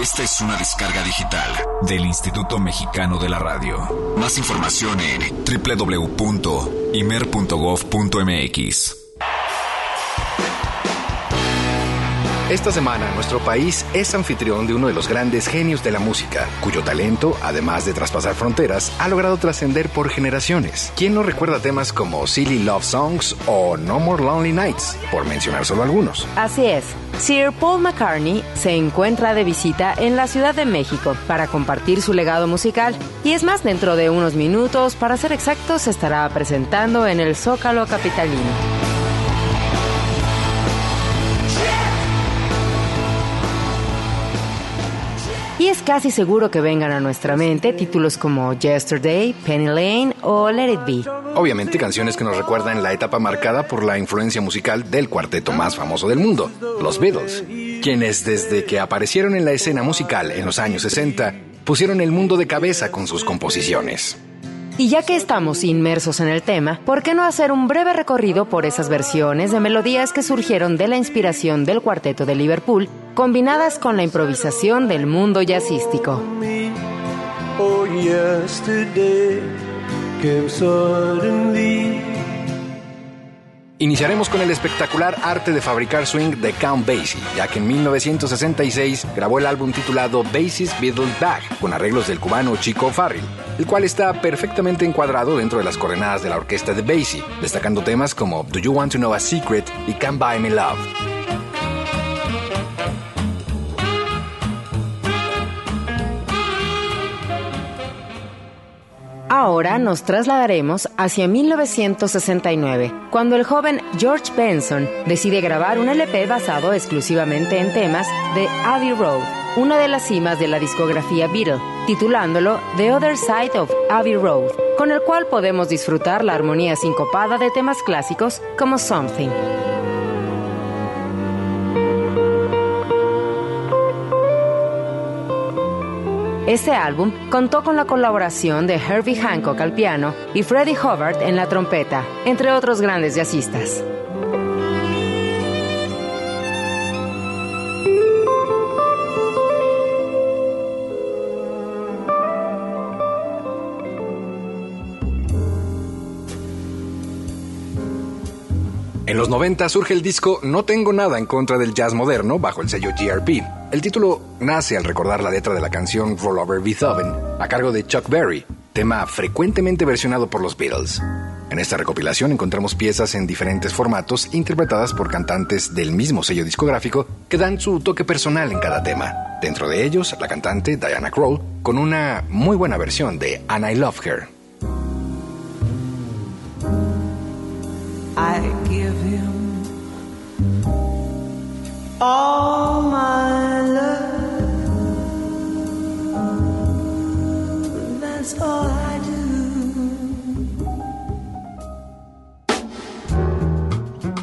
Esta es una descarga digital del Instituto Mexicano de la Radio. Más información en www.imer.gov.mx. Esta semana nuestro país es anfitrión de uno de los grandes genios de la música, cuyo talento, además de traspasar fronteras, ha logrado trascender por generaciones. ¿Quién no recuerda temas como Silly Love Songs o No More Lonely Nights, por mencionar solo algunos? Así es. Sir Paul McCartney se encuentra de visita en la Ciudad de México para compartir su legado musical y es más, dentro de unos minutos, para ser exactos, se estará presentando en el Zócalo Capitalino. Y es casi seguro que vengan a nuestra mente títulos como Yesterday, Penny Lane o Let It Be. Obviamente canciones que nos recuerdan la etapa marcada por la influencia musical del cuarteto más famoso del mundo, los Beatles, quienes desde que aparecieron en la escena musical en los años 60 pusieron el mundo de cabeza con sus composiciones. Y ya que estamos inmersos en el tema, ¿por qué no hacer un breve recorrido por esas versiones de melodías que surgieron de la inspiración del cuarteto de Liverpool, combinadas con la improvisación del mundo jazzístico? Iniciaremos con el espectacular arte de fabricar swing de Count Basie, ya que en 1966 grabó el álbum titulado Basie's Beatles Bag, con arreglos del cubano Chico Farrell, el cual está perfectamente encuadrado dentro de las coordenadas de la orquesta de Basie, destacando temas como Do You Want to Know a Secret y Can't Buy Me Love. Ahora nos trasladaremos hacia 1969, cuando el joven George Benson decide grabar un LP basado exclusivamente en temas de Abbey Road, una de las cimas de la discografía Beatle, titulándolo The Other Side of Abbey Road, con el cual podemos disfrutar la armonía sincopada de temas clásicos como Something. Este álbum contó con la colaboración de Herbie Hancock al piano y Freddie Hubbard en la trompeta, entre otros grandes jazzistas. En los 90 surge el disco No tengo nada en contra del jazz moderno bajo el sello GRP. El título nace al recordar la letra de la canción Roll Over Beethoven a cargo de Chuck Berry, tema frecuentemente versionado por los Beatles. En esta recopilación encontramos piezas en diferentes formatos interpretadas por cantantes del mismo sello discográfico que dan su toque personal en cada tema. Dentro de ellos, la cantante Diana Krall con una muy buena versión de And I Love Her. All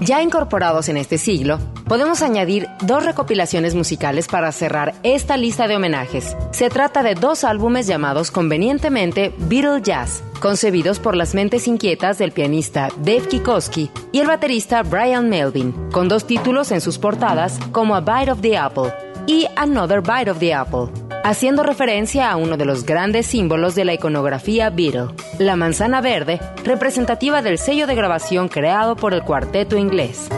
Ya incorporados en este siglo, podemos añadir dos recopilaciones musicales para cerrar esta lista de homenajes. Se trata de dos álbumes llamados convenientemente Beatle Jazz, concebidos por las mentes inquietas del pianista Dave Kikoski y el baterista Brian Melvin, con dos títulos en sus portadas como A Bite of the Apple y Another Bite of the Apple, haciendo referencia a uno de los grandes símbolos de la iconografía Beatle, la manzana verde, representativa del sello de grabación creado por el cuarteto inglés.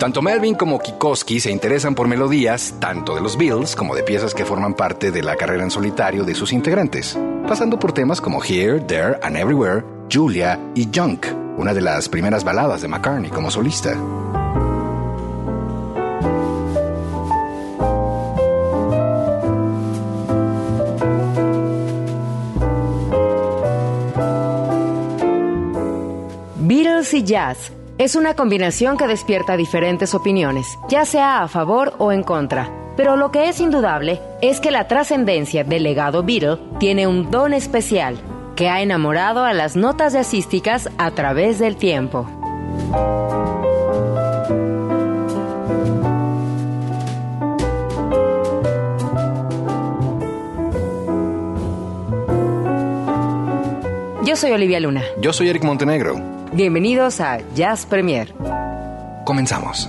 Tanto Melvin como Kikoski se interesan por melodías tanto de los Beatles como de piezas que forman parte de la carrera en solitario de sus integrantes, pasando por temas como Here, There and Everywhere, Julia y Junk, una de las primeras baladas de McCartney como solista. Beatles y jazz es una combinación que despierta diferentes opiniones, ya sea a favor o en contra. Pero lo que es indudable es que la trascendencia del legado Beatle tiene un don especial que ha enamorado a las notas jazzísticas a través del tiempo. Yo soy Olivia Luna. Yo soy Eric Montenegro. Bienvenidos a Jazz Premier. Comenzamos.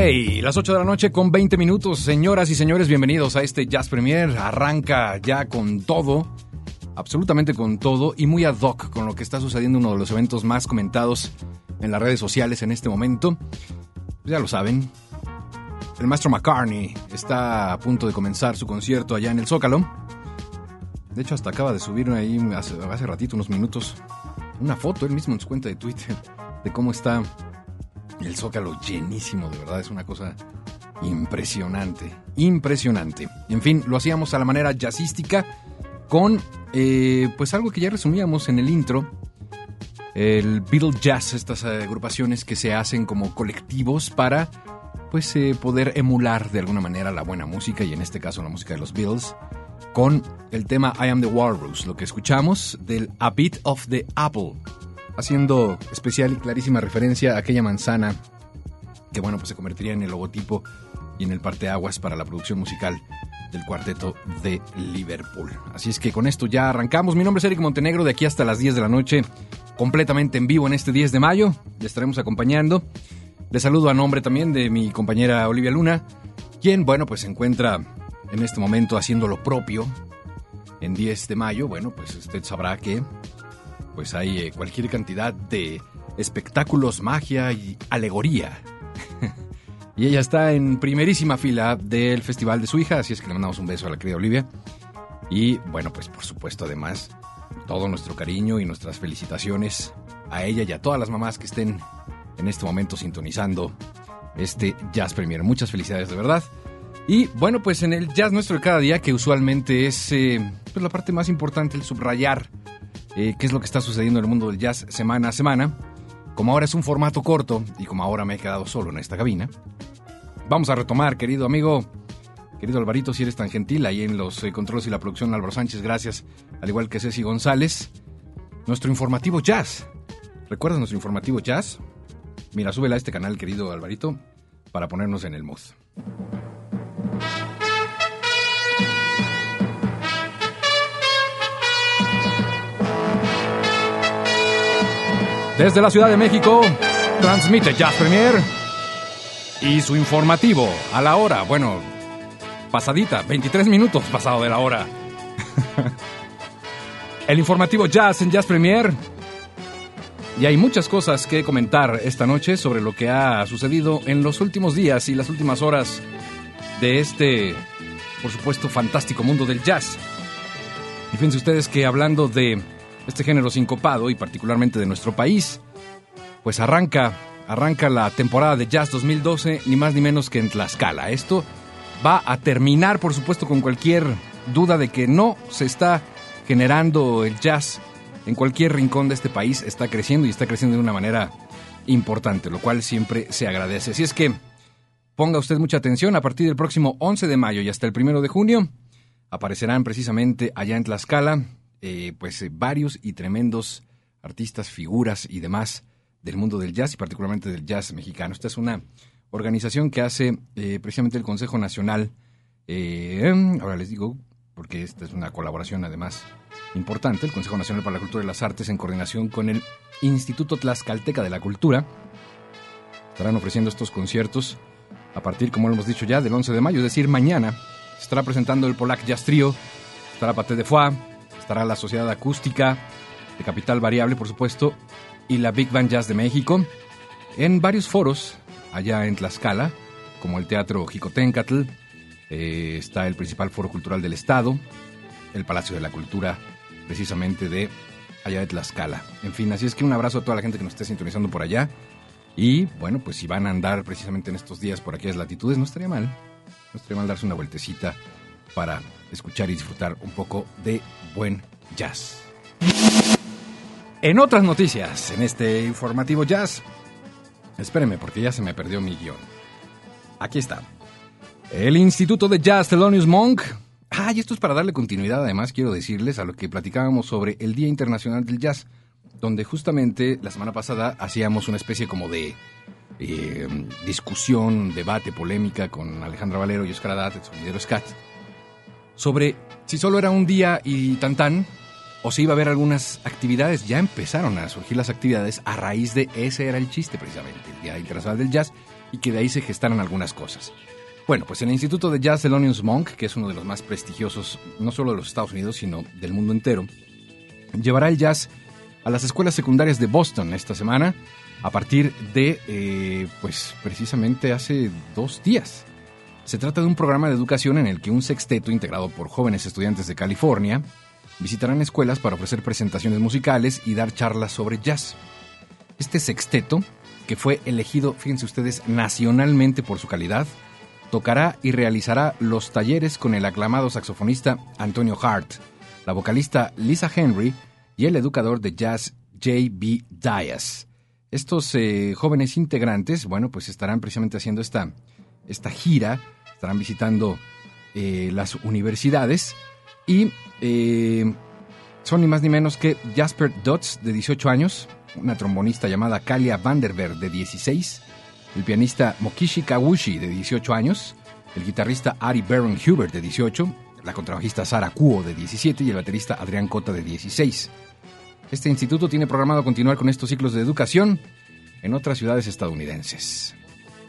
Hey, las 8 de la noche con 20 minutos. Señoras y señores, bienvenidos a este Jazz Premier. Arranca ya con todo, absolutamente con todo y muy ad hoc con lo que está sucediendo uno de los eventos más comentados en las redes sociales en este momento. Ya lo saben, el maestro McCartney está a punto de comenzar su concierto allá en el Zócalo. De hecho, hasta acaba de subir ahí hace, hace ratito, unos minutos, una foto él mismo en su cuenta de Twitter de cómo está el Zócalo llenísimo, de verdad, es una cosa impresionante, impresionante. En fin, lo hacíamos a la manera jazzística con, eh, pues algo que ya resumíamos en el intro, el Beatle Jazz, estas agrupaciones que se hacen como colectivos para, pues, eh, poder emular de alguna manera la buena música, y en este caso la música de los Beatles, con el tema I Am the Walrus, lo que escuchamos del A Bit of the Apple, haciendo especial y clarísima referencia a aquella manzana que bueno, pues se convertiría en el logotipo y en el parteaguas para la producción musical del cuarteto de Liverpool. Así es que con esto ya arrancamos. Mi nombre es Eric Montenegro, de aquí hasta las 10 de la noche, completamente en vivo en este 10 de mayo. Le estaremos acompañando. Le saludo a nombre también de mi compañera Olivia Luna, quien, bueno, pues se encuentra en este momento haciendo lo propio en 10 de mayo. Bueno, pues usted sabrá que pues hay eh, cualquier cantidad de espectáculos, magia y alegoría. y ella está en primerísima fila del festival de su hija, así es que le mandamos un beso a la querida Olivia. Y bueno, pues por supuesto además todo nuestro cariño y nuestras felicitaciones a ella y a todas las mamás que estén en este momento sintonizando este Jazz Premier. Muchas felicidades de verdad. Y bueno, pues en el jazz nuestro de cada día, que usualmente es eh, pues la parte más importante, el subrayar eh, qué es lo que está sucediendo en el mundo del jazz semana a semana. Como ahora es un formato corto y como ahora me he quedado solo en esta cabina, vamos a retomar, querido amigo, querido Alvarito, si eres tan gentil, ahí en los eh, controles y la producción, Álvaro Sánchez, gracias, al igual que Ceci González, nuestro informativo jazz. ¿Recuerdas nuestro informativo jazz? Mira, súbela a este canal, querido Alvarito, para ponernos en el mood. Desde la Ciudad de México, transmite Jazz Premier y su informativo a la hora, bueno, pasadita, 23 minutos pasado de la hora. El informativo Jazz en Jazz Premier. Y hay muchas cosas que comentar esta noche sobre lo que ha sucedido en los últimos días y las últimas horas de este, por supuesto, fantástico mundo del jazz. Y fíjense ustedes que hablando de este género sincopado y particularmente de nuestro país, pues arranca, arranca la temporada de Jazz 2012, ni más ni menos que en Tlaxcala. Esto va a terminar, por supuesto, con cualquier duda de que no se está generando el jazz en cualquier rincón de este país, está creciendo y está creciendo de una manera importante, lo cual siempre se agradece. Así es que ponga usted mucha atención, a partir del próximo 11 de mayo y hasta el 1 de junio aparecerán precisamente allá en Tlaxcala eh, pues eh, varios y tremendos artistas, figuras y demás del mundo del jazz y particularmente del jazz mexicano. Esta es una organización que hace eh, precisamente el Consejo Nacional, ahora les digo, porque esta es una colaboración además importante, el Consejo Nacional para la Cultura y las Artes en coordinación con el Instituto Tlaxcalteca de la Cultura. Estarán ofreciendo estos conciertos a partir, como lo hemos dicho ya, del 11 de mayo, es decir, mañana. Estará presentando el Polac Jazz Trio, estará Paté de Foix, estará la Sociedad Acústica de Capital Variable, por supuesto, y la Big Band Jazz de México, en varios foros allá en Tlaxcala, como el Teatro Jicotencatl, eh, está el principal foro cultural del Estado, el Palacio de la Cultura, precisamente de allá de Tlaxcala. En fin, así es que un abrazo a toda la gente que nos esté sintonizando por allá. Y bueno, pues si van a andar precisamente en estos días por aquellas latitudes, no estaría mal. No estaría mal darse una vueltecita para escuchar y disfrutar un poco de buen jazz. En otras noticias, en este informativo jazz, espéreme porque ya se me perdió mi guion. Aquí está. El Instituto de Jazz Thelonious Monk. Ah, y esto es para darle continuidad, además quiero decirles a lo que platicábamos sobre el Día Internacional del Jazz, donde justamente la semana pasada hacíamos una especie como de eh, discusión, debate, polémica con Alejandra Valero y Oscar Adat, el sonidero Scat, sobre si solo era un día y tan tan, o si iba a haber algunas actividades. Ya empezaron a surgir las actividades a raíz de ese era el chiste precisamente, el Día Internacional del Jazz, y que de ahí se gestaron algunas cosas. Bueno, pues el Instituto de Jazz Thelonious Monk, que es uno de los más prestigiosos, no solo de los Estados Unidos, sino del mundo entero, llevará el jazz a las escuelas secundarias de Boston esta semana, a partir de, eh, pues precisamente hace dos días. Se trata de un programa de educación en el que un sexteto integrado por jóvenes estudiantes de California visitarán escuelas para ofrecer presentaciones musicales y dar charlas sobre jazz. Este sexteto, que fue elegido, fíjense ustedes, nacionalmente por su calidad, tocará y realizará los talleres con el aclamado saxofonista Antonio Hart, la vocalista Lisa Henry y el educador de jazz J.B. Dias. Estos eh, jóvenes integrantes, bueno, pues estarán precisamente haciendo esta, esta gira, estarán visitando eh, las universidades y eh, son ni más ni menos que Jasper Dutz, de 18 años, una trombonista llamada Kalia Vanderberg, de 16, el pianista Mokishi Kawushi, de 18 años, el guitarrista Ari Baron Hubert, de 18, la contrabajista Sara Kuo, de 17, y el baterista Adrián Cota, de 16. Este instituto tiene programado continuar con estos ciclos de educación en otras ciudades estadounidenses.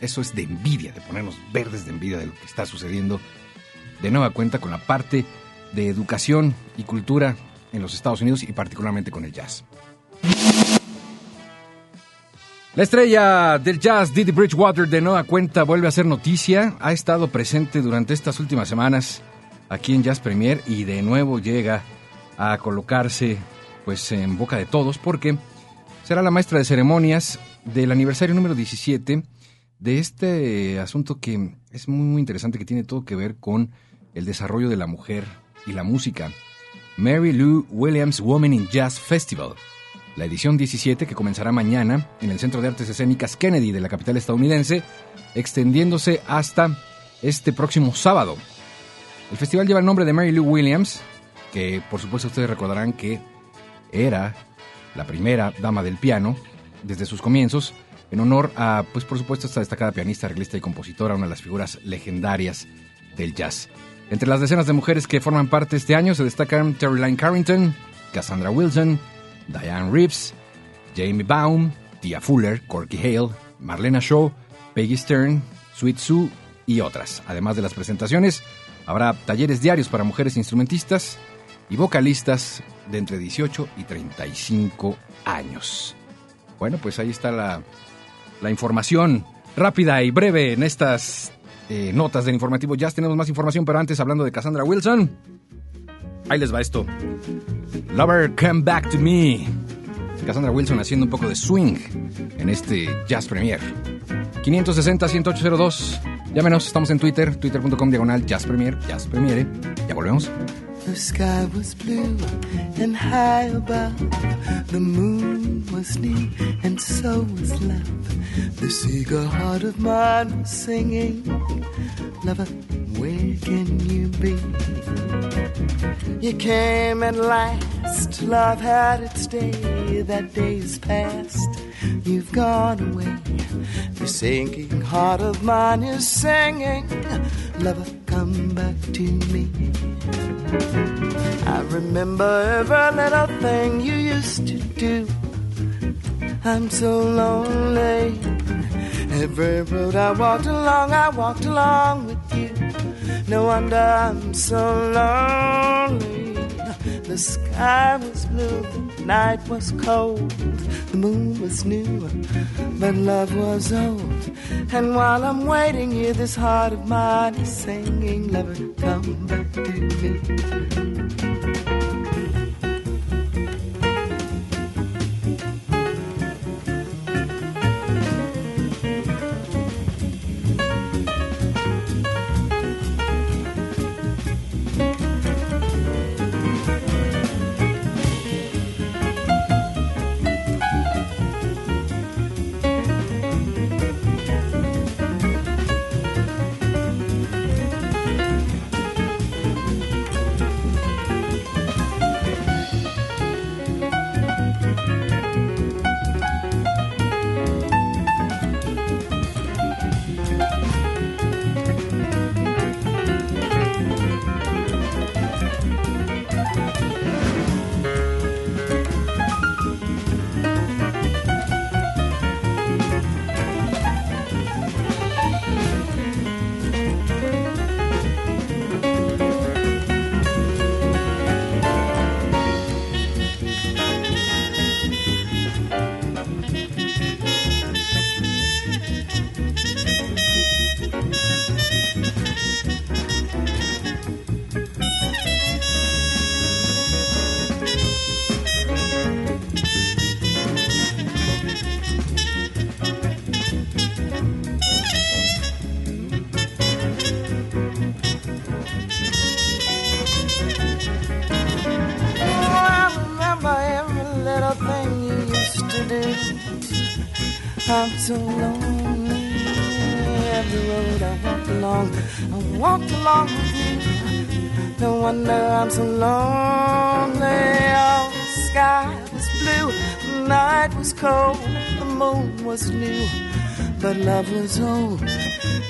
Eso es de envidia, de ponernos verdes de envidia de lo que está sucediendo de nueva cuenta con la parte de educación y cultura en los Estados Unidos y particularmente con el jazz. La estrella del jazz, Didi Bridgewater, de nueva cuenta vuelve a ser noticia. Ha estado presente durante estas últimas semanas aquí en Jazz Premier y de nuevo llega a colocarse pues en boca de todos porque será la maestra de ceremonias del aniversario número 17 de este asunto que es muy, muy interesante que tiene todo que ver con el desarrollo de la mujer y la música. Mary Lou Williams Woman in Jazz Festival, la edición 17 que comenzará mañana en el Centro de Artes Escénicas Kennedy de la capital estadounidense, extendiéndose hasta este próximo sábado. El festival lleva el nombre de Mary Lou Williams, que por supuesto ustedes recordarán que era la primera dama del piano desde sus comienzos, en honor a, pues por supuesto, esta destacada pianista, arreglista y compositora, una de las figuras legendarias del jazz. Entre las decenas de mujeres que forman parte este año se destacan Lyne Carrington, Cassandra Wilson, Diane Reeves, Jamie Baum, Tia Fuller, Corky Hale, Marlena Shaw, Peggy Stern, Sweet Sue y otras. Además de las presentaciones, habrá talleres diarios para mujeres instrumentistas y vocalistas de entre 18 y 35 años. Bueno, pues ahí está la, la información rápida y breve en estas eh, notas del informativo. Ya tenemos más información, pero antes hablando de Cassandra Wilson. Ahí les va esto. Lover, come back to me. Cassandra Wilson haciendo un poco de swing en este Jazz Premier. 560-1802. Llámenos, estamos en Twitter, twitter.com diagonal Jazz Premier, Jazz Premiere. Ya volvemos. The sky was blue and high above. The moon was new and so was love. This eager heart of mine was singing. Lover, where can you be? You came at last. Love had its day. That day is past. You've gone away. The sinking heart of mine is singing. Lover, come back to me. I remember every little thing you used to do. I'm so lonely. Every road I walked along, I walked along with you. No wonder I'm so lonely. The sky was blue, night was cold, the moon was new, but love was old. And while I'm waiting here, this heart of mine is singing, Lover, come back to me. Was old.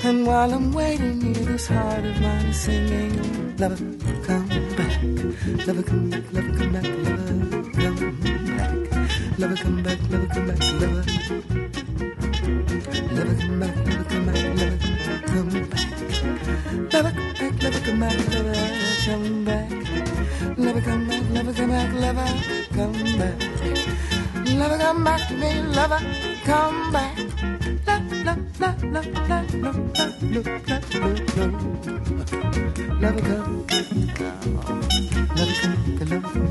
And while I'm waiting here, this heart of mine is singing, Lover, come back, lover, come back, lover, come back, lover, come back, lover, come back, lover, come back, lover. Lover come back, lover come back, lover come back. Lover come back, lover come back, lover come back. Lover come back, lover come back, lover come back. Lover come back to me, lover come back. La la la la la la la la la la. Lover come, lover come, lover come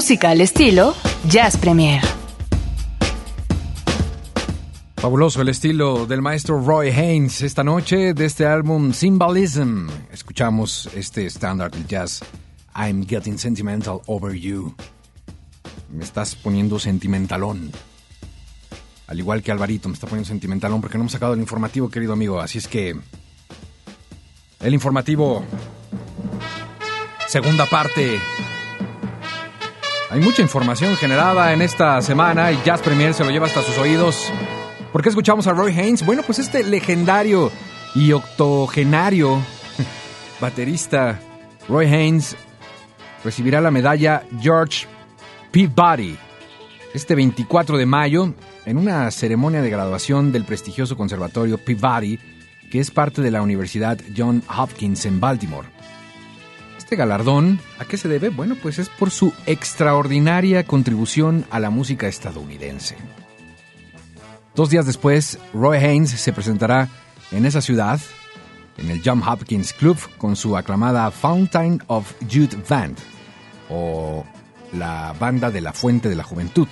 Música al estilo Jazz Premier. Fabuloso el estilo del maestro Roy Haynes esta noche de este álbum Symbolism. Escuchamos este estándar del jazz I'm Getting Sentimental Over You. Me estás poniendo sentimentalón. Al igual que Alvarito me está poniendo sentimentalón porque no hemos sacado el informativo, querido amigo. Así es que... El informativo... Segunda parte hay mucha información generada en esta semana y Jazz Premier se lo lleva hasta sus oídos. ¿Por qué escuchamos a Roy Haynes? Bueno, pues este legendario y octogenario baterista Roy Haynes recibirá la medalla George Peabody este 24 de mayo en una ceremonia de graduación del prestigioso conservatorio Peabody, que es parte de la Universidad John Hopkins en Baltimore. Este galardón, ¿a qué se debe? Bueno, pues es por su extraordinaria contribución a la música estadounidense. Dos días después, Roy Haynes se presentará en esa ciudad, en el John Hopkins Club, con su aclamada Fountain of Youth Band, o la banda de la Fuente de la Juventud.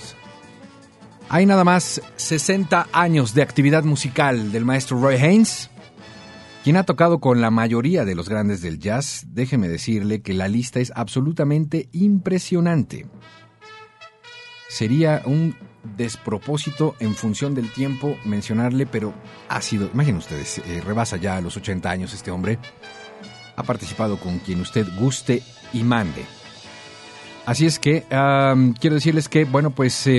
Hay nada más 60 años de actividad musical del maestro Roy Haynes, quien ha tocado con la mayoría de los grandes del jazz, déjeme decirle que la lista es absolutamente impresionante. Sería un despropósito en función del tiempo mencionarle, pero ha sido, imaginen ustedes, eh, rebasa ya los 80 años este hombre, ha participado con quien usted guste y mande. Así es que quiero decirles que, bueno, pues eh,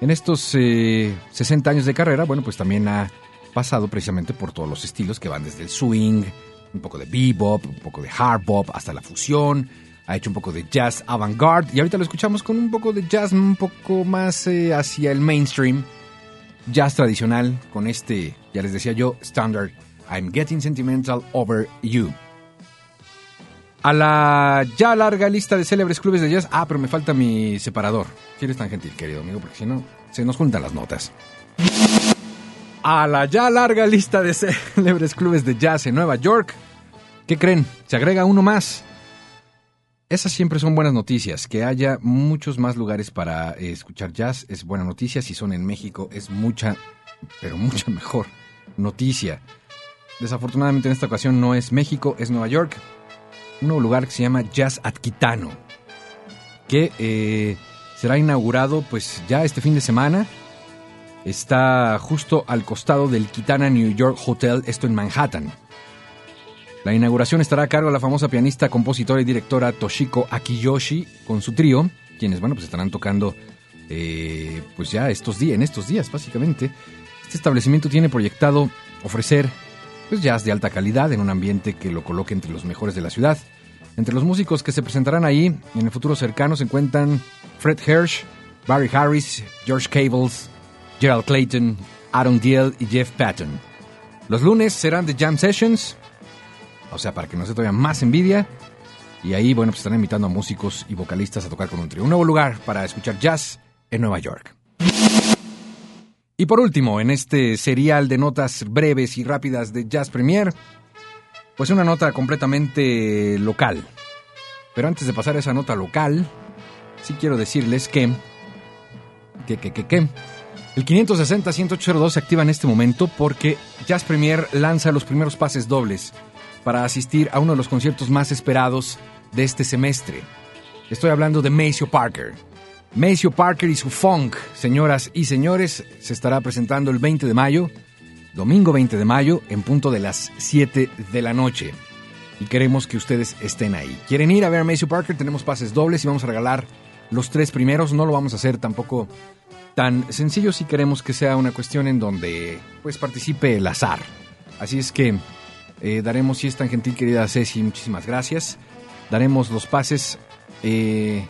en estos 60 eh, años de carrera, bueno, pues también ha pasado precisamente por todos los estilos que van desde el swing, un poco de bebop, un poco de hard bop, hasta la fusión. Ha hecho un poco de jazz avant-garde y ahorita lo escuchamos con un poco de jazz un poco más eh, hacia el mainstream, jazz tradicional, con este, ya les decía yo, standard I'm Getting Sentimental Over You. A la ya larga lista de célebres clubes de jazz. Ah, pero me falta mi separador. Si eres tan gentil, querido amigo, porque si no, se nos juntan las notas a la ya larga lista de célebres clubes de jazz en Nueva York. ¿Qué creen? Se agrega uno más. Esas siempre son buenas noticias. Que haya muchos más lugares para eh, escuchar jazz es buena noticia. Si son en México es mucha, pero mucha mejor noticia. Desafortunadamente en esta ocasión no es México, es Nueva York. Un nuevo lugar que se llama Jazz Atquitano. Que eh, será inaugurado pues ya este fin de semana Está justo al costado del Kitana New York Hotel, esto en Manhattan. La inauguración estará a cargo de la famosa pianista, compositora y directora Toshiko Akiyoshi con su trío, quienes, bueno, pues estarán tocando, eh, pues ya estos días, en estos días, básicamente. Este establecimiento tiene proyectado ofrecer, pues jazz de alta calidad en un ambiente que lo coloque entre los mejores de la ciudad. Entre los músicos que se presentarán ahí en el futuro cercano se encuentran Fred Hirsch, Barry Harris, George Cables, Gerald Clayton, Aaron Diel y Jeff Patton. Los lunes serán The Jam Sessions O sea, para que nos dé todavía más envidia. Y ahí, bueno, pues están invitando a músicos y vocalistas a tocar con un trío. Un nuevo lugar para escuchar jazz en Nueva York. Y por último, en este serial de notas breves y rápidas de Jazz Premier, pues una nota completamente local. Pero antes de pasar a esa nota local, sí quiero decirles que... que, que, que, que el 560-10802 se activa en este momento porque Jazz Premier lanza los primeros pases dobles para asistir a uno de los conciertos más esperados de este semestre. Estoy hablando de Maceo Parker. Maceo Parker y su funk, señoras y señores, se estará presentando el 20 de mayo, domingo 20 de mayo, en punto de las 7 de la noche. Y queremos que ustedes estén ahí. ¿Quieren ir a ver a Maceo Parker? Tenemos pases dobles y vamos a regalar los tres primeros. No lo vamos a hacer tampoco tan sencillo si queremos que sea una cuestión en donde pues participe el azar. Así es que eh, daremos, si es tan gentil querida Ceci, muchísimas gracias. Daremos los pases eh,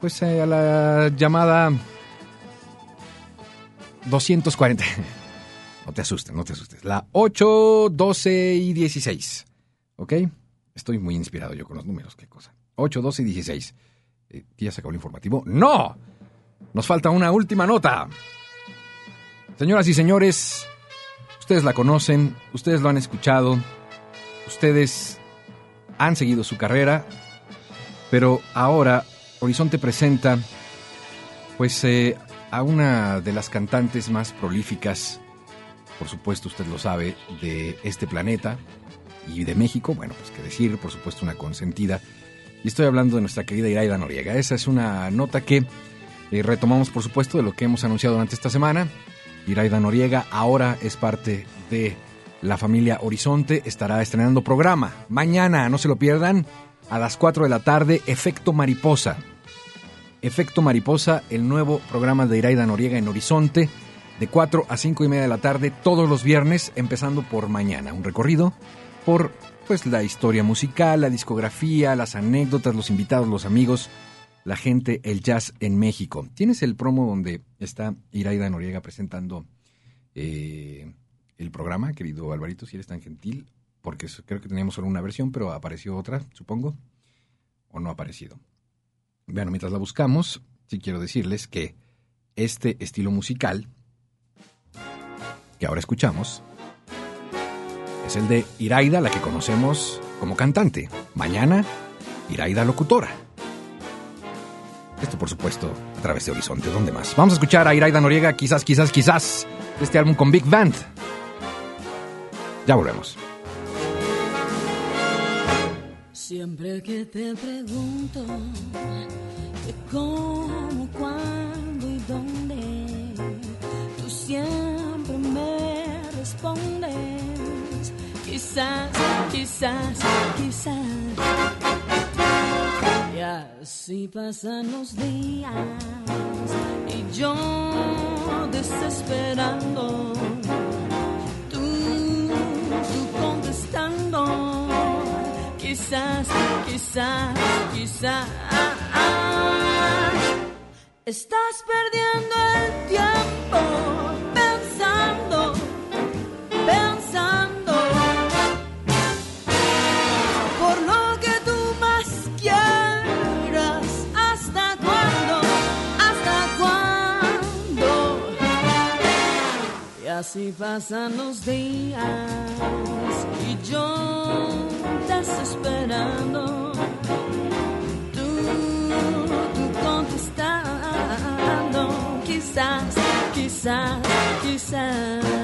pues eh, a la llamada 240. No te asustes, no te asustes. La 8, 12 y 16. ¿Ok? Estoy muy inspirado yo con los números, qué cosa. 8, 12 y 16. Eh, ¿Ya se acabó el informativo? ¡No! Nos falta una última nota. Señoras y señores, ustedes la conocen, ustedes lo han escuchado, ustedes han seguido su carrera, pero ahora Horizonte presenta pues eh, a una de las cantantes más prolíficas, por supuesto usted lo sabe, de este planeta y de México, bueno, pues que decir, por supuesto una consentida. Y estoy hablando de nuestra querida Iraida Noriega. Esa es una nota que eh, retomamos, por supuesto, de lo que hemos anunciado durante esta semana. Iraida Noriega ahora es parte de la familia Horizonte, estará estrenando programa. Mañana, no se lo pierdan, a las 4 de la tarde, Efecto Mariposa. Efecto Mariposa, el nuevo programa de Iraida Noriega en Horizonte, de 4 a 5 y media de la tarde, todos los viernes, empezando por mañana. Un recorrido por pues la historia musical, la discografía, las anécdotas, los invitados, los amigos, la gente, el jazz en México. Tienes el promo donde está Iraida Noriega presentando eh, el programa, querido Alvarito, si eres tan gentil, porque creo que teníamos solo una versión, pero apareció otra, supongo, o no ha aparecido. Bueno, mientras la buscamos, sí quiero decirles que este estilo musical que ahora escuchamos es el de Iraida, la que conocemos como cantante. Mañana, Iraida locutora. Esto, por supuesto, a través de Horizonte. ¿Dónde más? Vamos a escuchar a Iraida Noriega, quizás, quizás, quizás, este álbum con Big Band. Ya volvemos. Siempre que te pregunto de cómo, cuándo y dónde, tú siempre me respondes. Quizás, quizás, quizás. Y así pasan los días y yo desesperando. Tú, tú contestando. Quizás, quizás, quizás. Estás perdiendo el tiempo pensando, pensando. Y así pasan los días y yo desesperando. Tú, tú contestando. Quizás, quizás, quizás.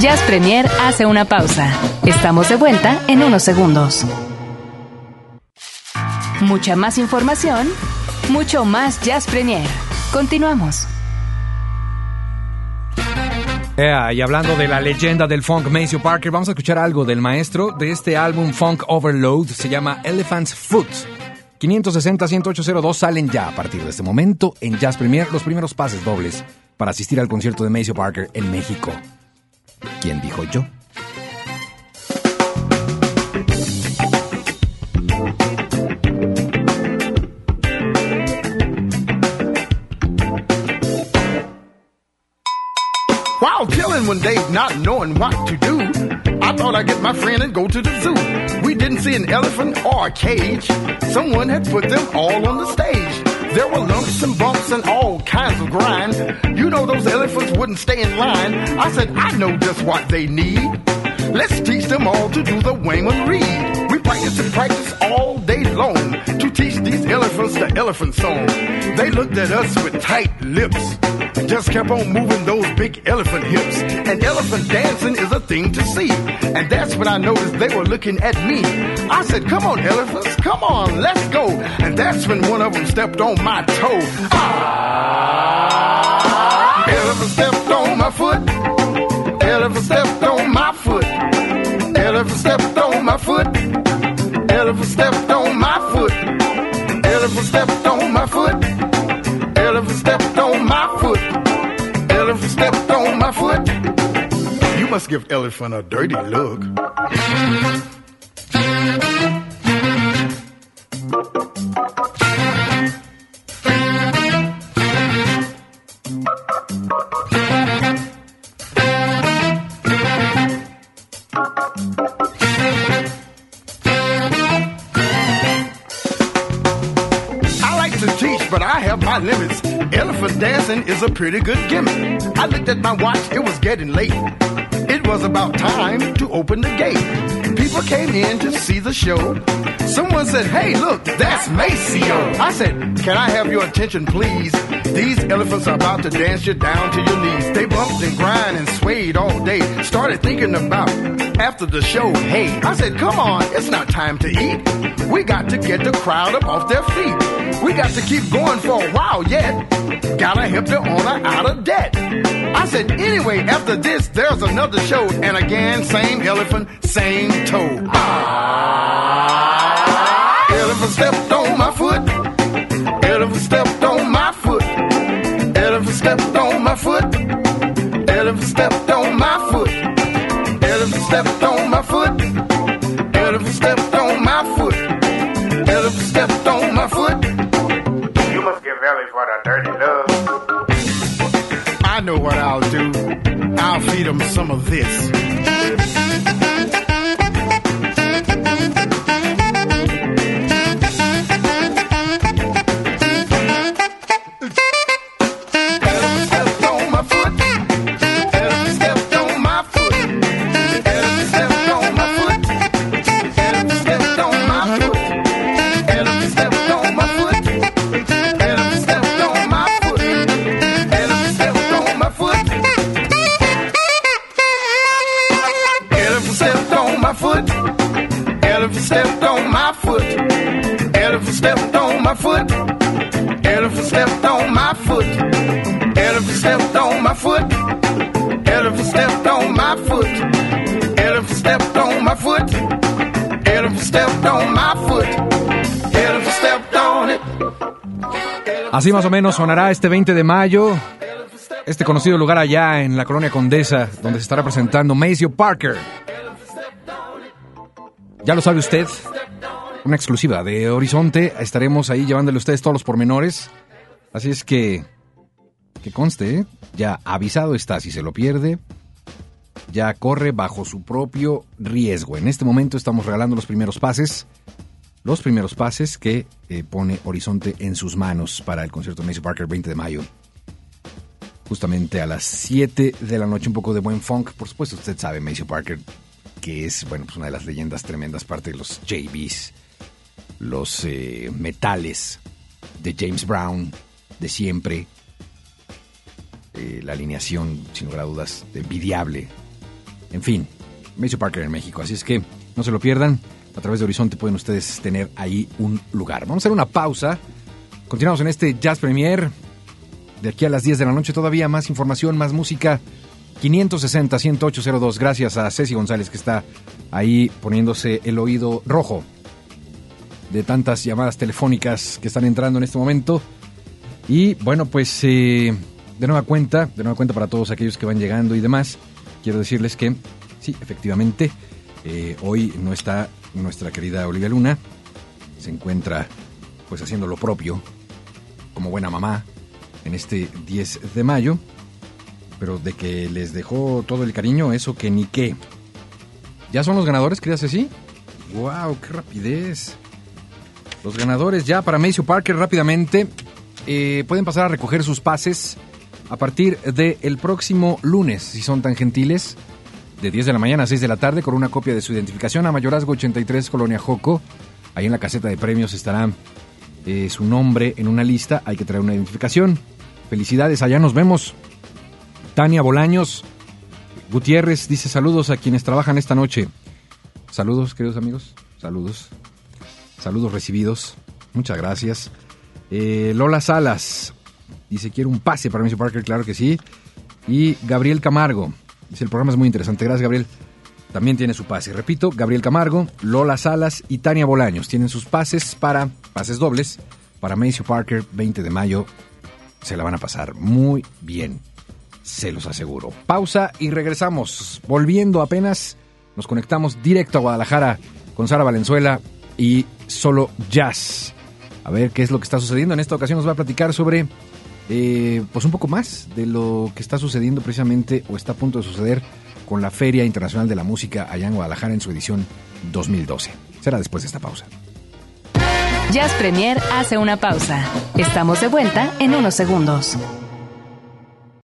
Jazz Premier hace una pausa. Estamos de vuelta en unos segundos. Mucha más información, mucho más Jazz Premier. Continuamos. Y hablando de la leyenda del funk Maceo Parker, vamos a escuchar algo del maestro de este álbum Funk Overload. Se llama Elephant's Foot. 560-10802 salen ya a partir de este momento en Jazz Premier los primeros pases dobles para asistir al concierto de Maceo Parker en México. ¿Quién dijo yo? While chilling one day, not knowing what to do, I thought I'd get my friend and go to the zoo. We didn't see an elephant or a cage. Someone had put them all on the stage. There were lumps and bumps and all kinds of grind. You know those elephants wouldn't stay in line. I said, I know just what they need. Let's teach them all to do the Wayman Reed. Practice and practice all day long to teach these elephants the elephant song. They looked at us with tight lips, and just kept on moving those big elephant hips. And elephant dancing is a thing to see. And that's when I noticed they were looking at me. I said, Come on, elephants, come on, let's go. And that's when one of them stepped on my toe. Ah! Elephant stepped on my foot. Stepped on my foot. Elephant stepped on my foot. Elephant stepped on my foot. Elephant stepped on my foot. You must give elephant a dirty look. Is a pretty good gimmick. I looked at my watch, it was getting late. It was about time to open the gate. People came in to see the show. Someone said, Hey, look, that's Maceo. I said, Can I have your attention, please? These elephants are about to dance you down to your knees. They bumped and grind and swayed all day. Started thinking about after the show, hey. I said, Come on, it's not time to eat. We got to get the crowd up off their feet. We got to keep going for a while yet. Gotta help the owner out of debt. I said, anyway, after this, there's another show. And again, same elephant, same toe. Ah, elephant stepped on my foot. Elephant stepped know what I'll do. I'll feed them some of this. Así más o menos sonará este 20 de mayo, este conocido lugar allá en la colonia Condesa, donde se estará presentando Maceo Parker. Ya lo sabe usted, una exclusiva de Horizonte. Estaremos ahí llevándole a ustedes todos los pormenores. Así es que, que conste, ¿eh? ya avisado está si se lo pierde. Ya corre bajo su propio riesgo. En este momento estamos regalando los primeros pases. Los primeros pases que eh, pone Horizonte en sus manos para el concierto de Macy Parker 20 de mayo. Justamente a las 7 de la noche, un poco de buen funk. Por supuesto, usted sabe, Macy Parker, que es bueno, pues una de las leyendas tremendas, parte de los JBs, los eh, metales de James Brown, de siempre. Eh, la alineación, sin lugar a dudas, envidiable En fin, Maceo Parker en México. Así es que no se lo pierdan. A través de Horizonte pueden ustedes tener ahí un lugar. Vamos a hacer una pausa. Continuamos en este Jazz Premier. De aquí a las 10 de la noche todavía más información, más música. 560-10802. Gracias a Ceci González que está ahí poniéndose el oído rojo de tantas llamadas telefónicas que están entrando en este momento. Y bueno, pues eh, de nueva cuenta, de nueva cuenta para todos aquellos que van llegando y demás, quiero decirles que sí, efectivamente, eh, hoy no está nuestra querida Olivia Luna, se encuentra pues haciendo lo propio, como buena mamá, en este 10 de mayo, pero de que les dejó todo el cariño, eso que ni qué. ¿Ya son los ganadores, querida Ceci? ¡Wow! ¡Qué rapidez! Los ganadores ya para Maceo Parker rápidamente eh, pueden pasar a recoger sus pases a partir del próximo lunes, si son tan gentiles, de 10 de la mañana a 6 de la tarde, con una copia de su identificación a Mayorazgo 83, Colonia Joco. Ahí en la caseta de premios estará eh, su nombre en una lista, hay que traer una identificación. Felicidades, allá nos vemos. Tania Bolaños Gutiérrez dice saludos a quienes trabajan esta noche. Saludos, queridos amigos. Saludos. Saludos recibidos. Muchas gracias. Eh, Lola Salas dice, quiero un pase para Mr. Parker, claro que sí. Y Gabriel Camargo dice, el programa es muy interesante. Gracias, Gabriel. También tiene su pase. Repito, Gabriel Camargo, Lola Salas y Tania Bolaños tienen sus pases para, pases dobles, para Macy Parker, 20 de mayo. Se la van a pasar muy bien, se los aseguro. Pausa y regresamos. Volviendo apenas, nos conectamos directo a Guadalajara con Sara Valenzuela y solo jazz. A ver qué es lo que está sucediendo. En esta ocasión nos va a platicar sobre, eh, pues un poco más de lo que está sucediendo precisamente o está a punto de suceder con la Feria Internacional de la Música allá en Guadalajara en su edición 2012. Será después de esta pausa. Jazz Premier hace una pausa. Estamos de vuelta en unos segundos.